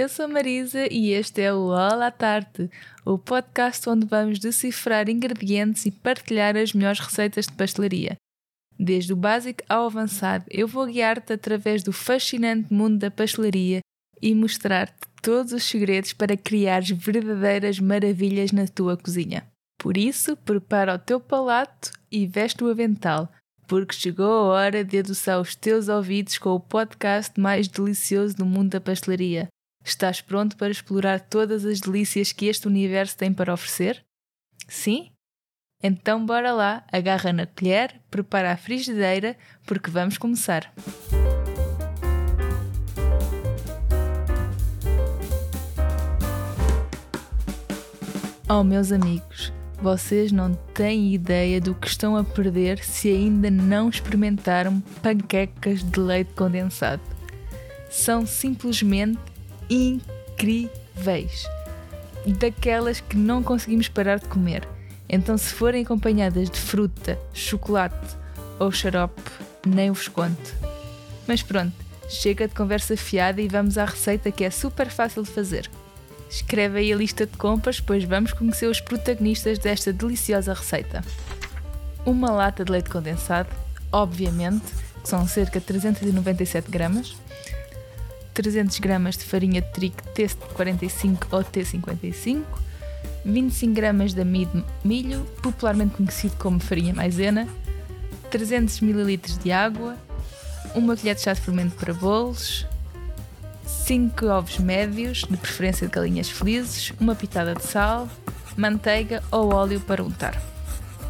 Eu sou Marisa e este é o Olá Tarte, o podcast onde vamos decifrar ingredientes e partilhar as melhores receitas de pastelaria. Desde o básico ao avançado, eu vou guiar-te através do fascinante mundo da pastelaria e mostrar-te todos os segredos para criares verdadeiras maravilhas na tua cozinha. Por isso, prepara o teu palato e veste o avental porque chegou a hora de adoçar os teus ouvidos com o podcast mais delicioso do mundo da pastelaria. Estás pronto para explorar todas as delícias que este universo tem para oferecer? Sim? Então bora lá, agarra na colher, prepara a frigideira, porque vamos começar. Oh, meus amigos, vocês não têm ideia do que estão a perder se ainda não experimentaram panquecas de leite condensado. São simplesmente incríveis. Daquelas que não conseguimos parar de comer. Então, se forem acompanhadas de fruta, chocolate ou xarope, nem vos conto. Mas pronto, chega de conversa fiada e vamos à receita que é super fácil de fazer. Escreve aí a lista de compras, pois vamos conhecer os protagonistas desta deliciosa receita. Uma lata de leite condensado, obviamente, que são cerca de 397 gramas. 300 gramas de farinha de trigo T45 ou T55. 25 gramas de amido milho, popularmente conhecido como farinha maisena. 300 ml de água. Uma colher de chá de fermento para bolos, 5 ovos médios, de preferência de galinhas felizes, uma pitada de sal, manteiga ou óleo para untar.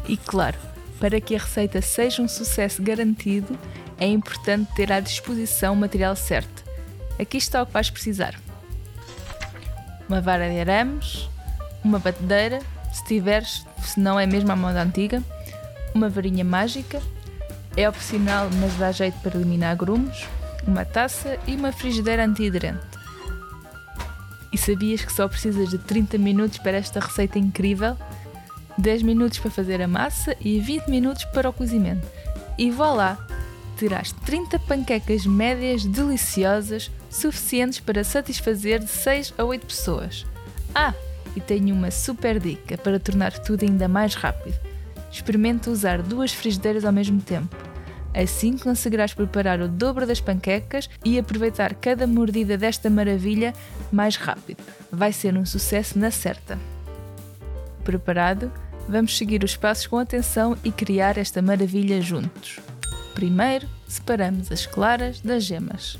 E claro, para que a receita seja um sucesso garantido, é importante ter à disposição o material certo. Aqui está o que vais precisar: uma vara de arames, uma batedeira, se tiveres, se não é mesmo a moda antiga, uma varinha mágica, é opcional, mas dá jeito para eliminar grumos, uma taça e uma frigideira antiaderente. E sabias que só precisas de 30 minutos para esta receita incrível? 10 minutos para fazer a massa e 20 minutos para o cozimento. E vá lá! Terás 30 panquecas médias deliciosas, suficientes para satisfazer de 6 a 8 pessoas. Ah, e tenho uma super dica para tornar tudo ainda mais rápido. Experimenta usar duas frigideiras ao mesmo tempo. Assim conseguirás preparar o dobro das panquecas e aproveitar cada mordida desta maravilha mais rápido. Vai ser um sucesso na certa. Preparado? Vamos seguir os passos com atenção e criar esta maravilha juntos. Primeiro, separamos as claras das gemas.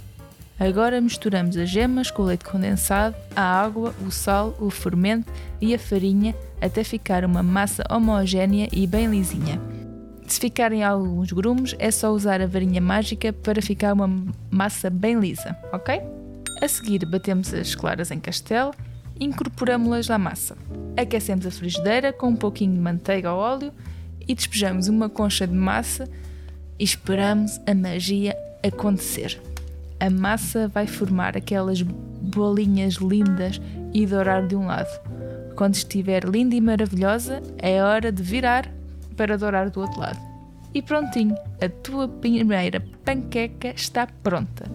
Agora misturamos as gemas com o leite condensado, a água, o sal, o fermento e a farinha até ficar uma massa homogénea e bem lisinha. Se ficarem alguns grumos, é só usar a varinha mágica para ficar uma massa bem lisa, ok? A seguir, batemos as claras em castelo e incorporamos-las à massa. Aquecemos a frigideira com um pouquinho de manteiga ou óleo e despejamos uma concha de massa e esperamos a magia acontecer. A massa vai formar aquelas bolinhas lindas e dourar de um lado. Quando estiver linda e maravilhosa, é hora de virar para dourar do outro lado. E prontinho, a tua primeira panqueca está pronta.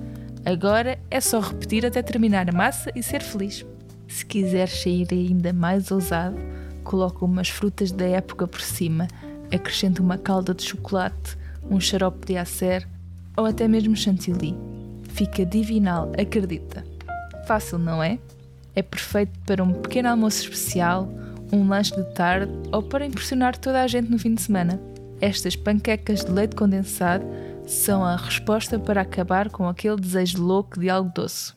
Agora é só repetir até terminar a massa e ser feliz. Se quiseres sair ainda mais ousado, coloca umas frutas da época por cima, acrescenta uma calda de chocolate, um xarope de acer ou até mesmo chantilly. Fica divinal, acredita. Fácil, não é? É perfeito para um pequeno almoço especial um lanche de tarde ou para impressionar toda a gente no fim de semana. Estas panquecas de leite condensado são a resposta para acabar com aquele desejo louco de algo doce.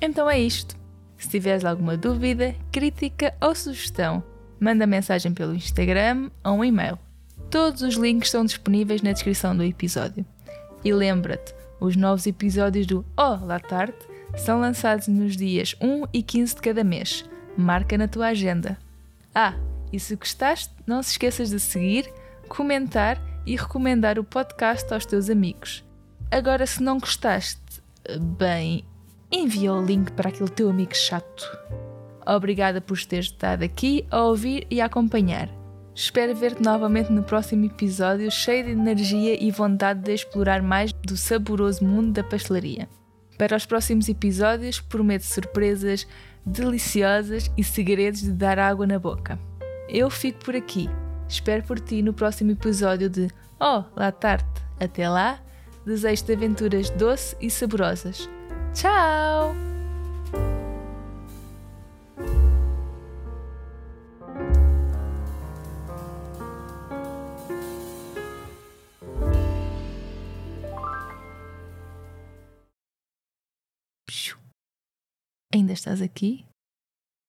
Então é isto. Se tiveres alguma dúvida, crítica ou sugestão, manda mensagem pelo Instagram ou um e-mail. Todos os links estão disponíveis na descrição do episódio. E lembra-te, os novos episódios do Oh La Tarte são lançados nos dias 1 e 15 de cada mês. Marca na tua agenda. Ah, e se gostaste, não se esqueças de seguir, comentar e recomendar o podcast aos teus amigos. Agora, se não gostaste, bem, envia o link para aquele teu amigo chato. Obrigada por teres estado aqui a ouvir e a acompanhar. Espero ver-te novamente no próximo episódio, cheio de energia e vontade de explorar mais do saboroso mundo da pastelaria. Para os próximos episódios, prometo surpresas deliciosas e segredos de dar água na boca. Eu fico por aqui. Espero por ti no próximo episódio de Oh, La Tarte. Até lá, desejo-te aventuras doces e saborosas. Tchau! Ainda estás aqui?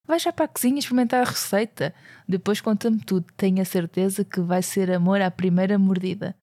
Vai já para a cozinha experimentar a receita. Depois conta-me tudo. Tenho a certeza que vai ser amor à primeira mordida.